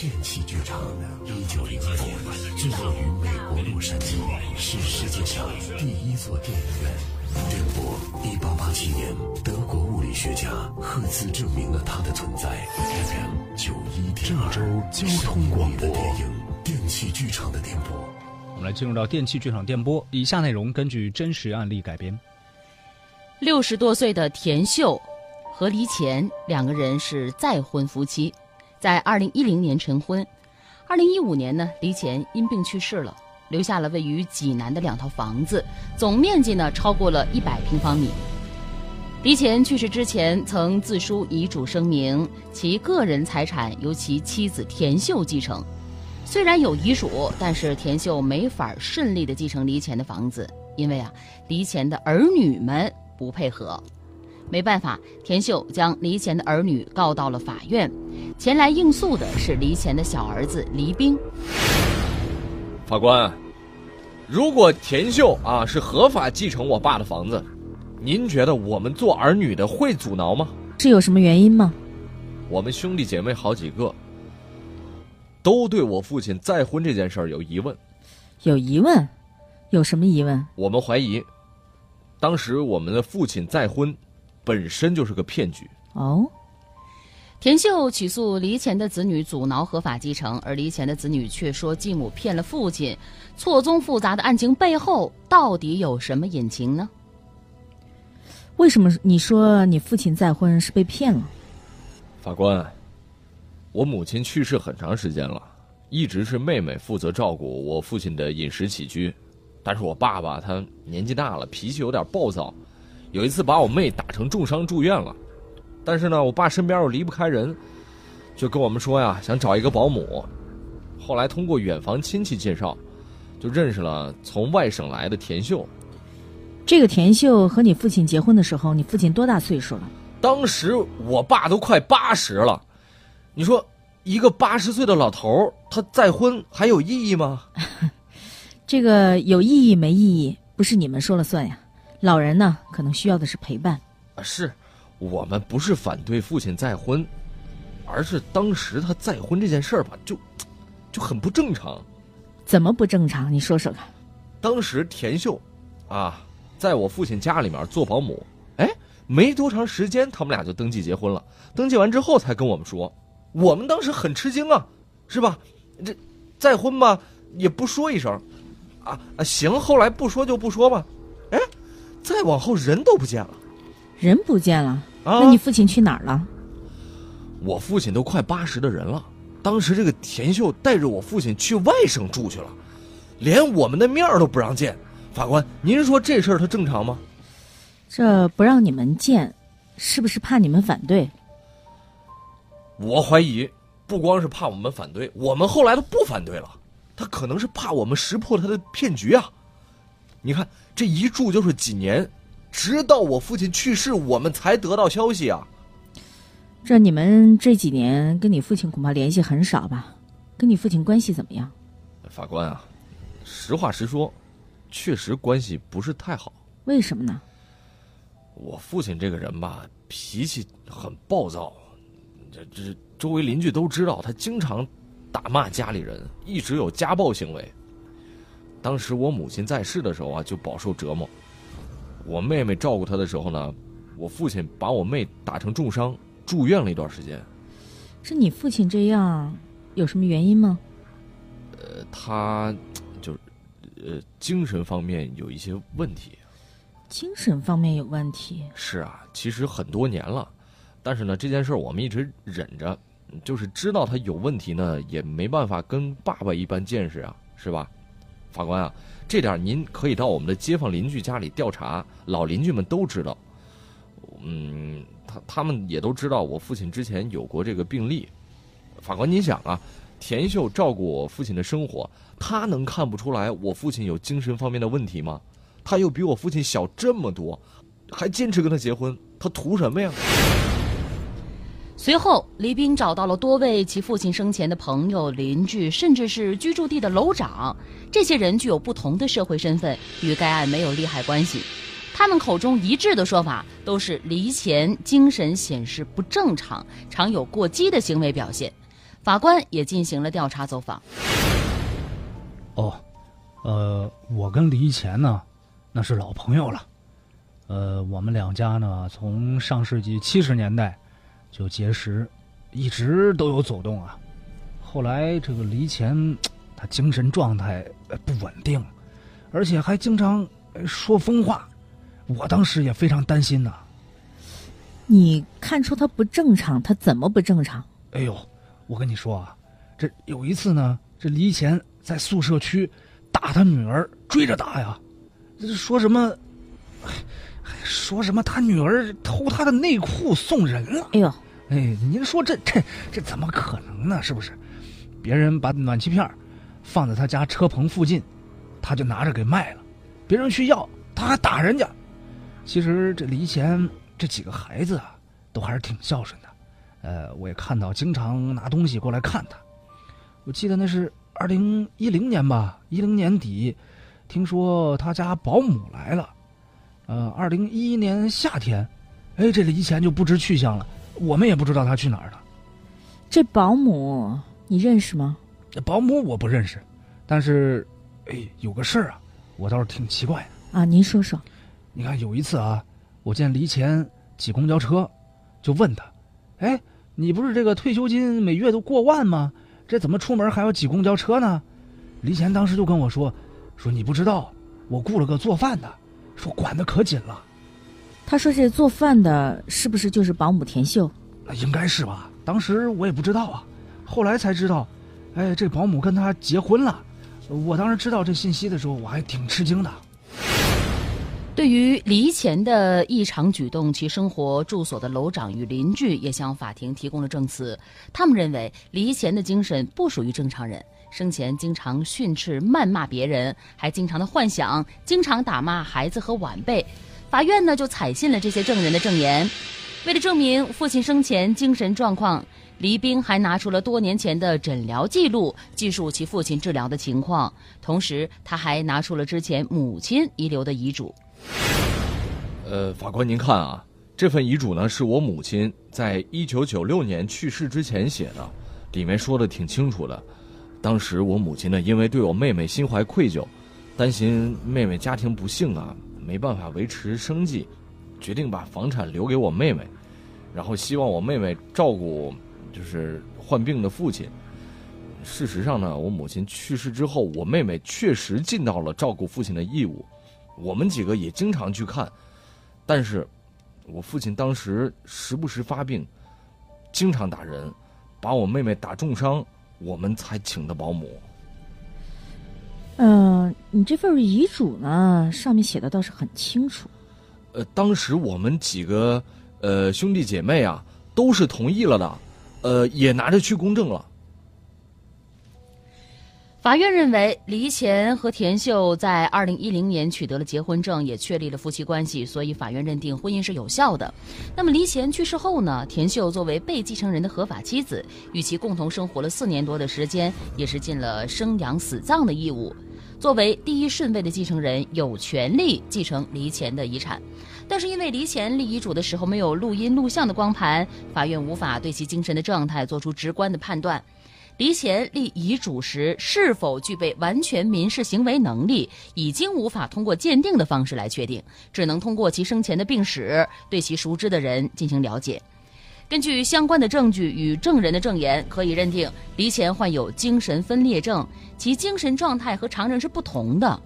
电器剧场，一九零一年制作于美国洛杉矶，是世界上第一座电影院。电波，一八八七年，德国物理学家赫兹证明了它的存在。FM 九一点二，郑州交通广播电影电器剧场的电波。我们来进入到电器剧场电波，以下内容根据真实案例改编。六十多岁的田秀和黎前两个人是再婚夫妻，在二零一零年成婚。二零一五年呢，黎乾因病去世了，留下了位于济南的两套房子，总面积呢超过了一百平方米。黎乾去世之前曾自书遗嘱声明，其个人财产由其妻子田秀继承。虽然有遗嘱，但是田秀没法顺利的继承黎乾的房子，因为啊，黎乾的儿女们。不配合，没办法，田秀将黎前的儿女告到了法院。前来应诉的是黎前的小儿子黎兵。法官，如果田秀啊是合法继承我爸的房子，您觉得我们做儿女的会阻挠吗？是有什么原因吗？我们兄弟姐妹好几个，都对我父亲再婚这件事儿有疑问。有疑问？有什么疑问？我们怀疑。当时我们的父亲再婚，本身就是个骗局。哦，田秀起诉黎前的子女阻挠合法继承，而黎前的子女却说继母骗了父亲。错综复杂的案情背后，到底有什么隐情呢？为什么你说你父亲再婚是被骗了？法官，我母亲去世很长时间了，一直是妹妹负责照顾我父亲的饮食起居。但是我爸爸他年纪大了，脾气有点暴躁，有一次把我妹打成重伤住院了。但是呢，我爸身边又离不开人，就跟我们说呀，想找一个保姆。后来通过远房亲戚介绍，就认识了从外省来的田秀。这个田秀和你父亲结婚的时候，你父亲多大岁数了？当时我爸都快八十了，你说一个八十岁的老头他再婚还有意义吗？这个有意义没意义，不是你们说了算呀。老人呢，可能需要的是陪伴。啊，是，我们不是反对父亲再婚，而是当时他再婚这件事儿吧，就就很不正常。怎么不正常？你说说看。当时田秀，啊，在我父亲家里面做保姆，哎，没多长时间，他们俩就登记结婚了。登记完之后才跟我们说，我们当时很吃惊啊，是吧？这再婚吧，也不说一声。啊啊行，后来不说就不说吧。哎，再往后人都不见了，人不见了。啊，那你父亲去哪儿了？我父亲都快八十的人了，当时这个田秀带着我父亲去外省住去了，连我们的面都不让见。法官，您说这事儿他正常吗？这不让你们见，是不是怕你们反对？我怀疑，不光是怕我们反对，我们后来都不反对了。他可能是怕我们识破他的骗局啊！你看这一住就是几年，直到我父亲去世，我们才得到消息啊。这你们这几年跟你父亲恐怕联系很少吧？跟你父亲关系怎么样？法官啊，实话实说，确实关系不是太好。为什么呢？我父亲这个人吧，脾气很暴躁，这这周围邻居都知道，他经常。打骂家里人，一直有家暴行为。当时我母亲在世的时候啊，就饱受折磨。我妹妹照顾她的时候呢，我父亲把我妹打成重伤，住院了一段时间。是你父亲这样，有什么原因吗？呃，他就是呃精神方面有一些问题。精神方面有问题？是啊，其实很多年了，但是呢，这件事我们一直忍着。就是知道他有问题呢，也没办法跟爸爸一般见识啊，是吧？法官啊，这点您可以到我们的街坊邻居家里调查，老邻居们都知道。嗯，他他们也都知道我父亲之前有过这个病例。法官，您想啊，田秀照顾我父亲的生活，他能看不出来我父亲有精神方面的问题吗？他又比我父亲小这么多，还坚持跟他结婚，他图什么呀？随后，黎兵找到了多位其父亲生前的朋友、邻居，甚至是居住地的楼长。这些人具有不同的社会身份，与该案没有利害关系。他们口中一致的说法都是黎前精神显示不正常，常有过激的行为表现。法官也进行了调查走访。哦，呃，我跟黎钱呢，那是老朋友了。呃，我们两家呢，从上世纪七十年代就结识，一直都有走动啊。后来这个黎钱，他精神状态不稳定，而且还经常说疯话，我当时也非常担心呐。你看出他不正常，他怎么不正常？哎呦，我跟你说啊，这有一次呢，这黎钱在宿舍区打他女儿，追着打呀，说什么？说什么？他女儿偷他的内裤送人了？哎呦，哎，您说这这这怎么可能呢？是不是？别人把暖气片放在他家车棚附近，他就拿着给卖了。别人去要，他还打人家。其实这离前这几个孩子啊，都还是挺孝顺的。呃，我也看到经常拿东西过来看他。我记得那是二零一零年吧，一零年底，听说他家保姆来了。呃，二零一一年夏天，哎，这黎钱就不知去向了，我们也不知道他去哪儿了。这保姆你认识吗？保姆我不认识，但是，哎，有个事儿啊，我倒是挺奇怪的。啊，您说说。你看有一次啊，我见黎钱挤公交车，就问他，哎，你不是这个退休金每月都过万吗？这怎么出门还要挤公交车呢？黎钱当时就跟我说，说你不知道，我雇了个做饭的。说管的可紧了，他说这做饭的是不是就是保姆田秀？那应该是吧。当时我也不知道啊，后来才知道，哎，这保姆跟他结婚了。我当时知道这信息的时候，我还挺吃惊的。对于黎钱的异常举动，其生活住所的楼长与邻居也向法庭提供了证词。他们认为黎钱的精神不属于正常人。生前经常训斥、谩骂别人，还经常的幻想，经常打骂孩子和晚辈。法院呢就采信了这些证人的证言。为了证明父亲生前精神状况，黎兵还拿出了多年前的诊疗记录，记述其父亲治疗的情况。同时，他还拿出了之前母亲遗留的遗嘱。呃，法官您看啊，这份遗嘱呢是我母亲在一九九六年去世之前写的，里面说的挺清楚的。当时我母亲呢，因为对我妹妹心怀愧疚，担心妹妹家庭不幸啊，没办法维持生计，决定把房产留给我妹妹，然后希望我妹妹照顾就是患病的父亲。事实上呢，我母亲去世之后，我妹妹确实尽到了照顾父亲的义务，我们几个也经常去看，但是我父亲当时时不时发病，经常打人，把我妹妹打重伤。我们才请的保姆。嗯，你这份遗嘱呢，上面写的倒是很清楚。呃，当时我们几个呃兄弟姐妹啊，都是同意了的，呃，也拿着去公证了。法院认为，黎钱和田秀在二零一零年取得了结婚证，也确立了夫妻关系，所以法院认定婚姻是有效的。那么，黎钱去世后呢？田秀作为被继承人的合法妻子，与其共同生活了四年多的时间，也是尽了生养死葬的义务。作为第一顺位的继承人，有权利继承黎钱的遗产。但是，因为黎钱立遗嘱的时候没有录音录像的光盘，法院无法对其精神的状态做出直观的判断。黎贤立遗嘱时是否具备完全民事行为能力，已经无法通过鉴定的方式来确定，只能通过其生前的病史对其熟知的人进行了解。根据相关的证据与证人的证言，可以认定黎前患有精神分裂症，其精神状态和常人是不同的。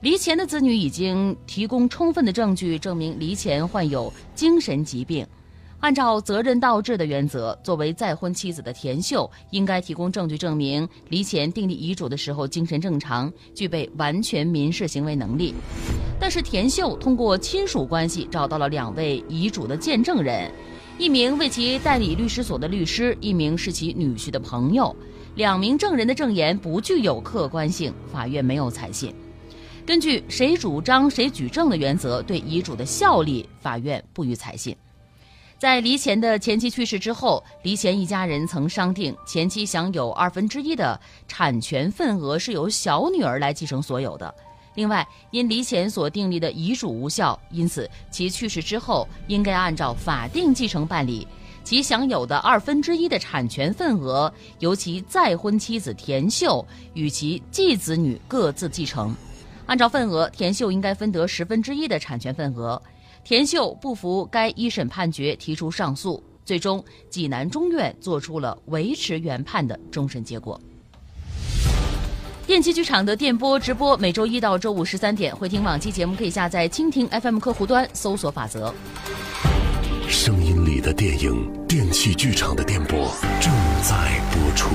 黎前的子女已经提供充分的证据，证明黎前患有精神疾病。按照责任倒置的原则，作为再婚妻子的田秀应该提供证据证明离前订立遗嘱的时候精神正常，具备完全民事行为能力。但是田秀通过亲属关系找到了两位遗嘱的见证人，一名为其代理律师所的律师，一名是其女婿的朋友。两名证人的证言不具有客观性，法院没有采信。根据谁主张谁举证的原则，对遗嘱的效力，法院不予采信。在黎钱的前妻去世之后，黎钱一家人曾商定，前妻享有二分之一的产权份额是由小女儿来继承所有的。另外，因黎钱所订立的遗嘱无效，因此其去世之后应该按照法定继承办理。其享有的二分之一的产权份额由其再婚妻子田秀与其继子女各自继承。按照份额，田秀应该分得十分之一的产权份额。田秀不服该一审判决，提出上诉，最终济南中院作出了维持原判的终审结果。电器剧场的电波直播每周一到周五十三点，会听往期节目可以下载蜻蜓 FM 客户端搜索“法则”。声音里的电影，电器剧场的电波正在播出。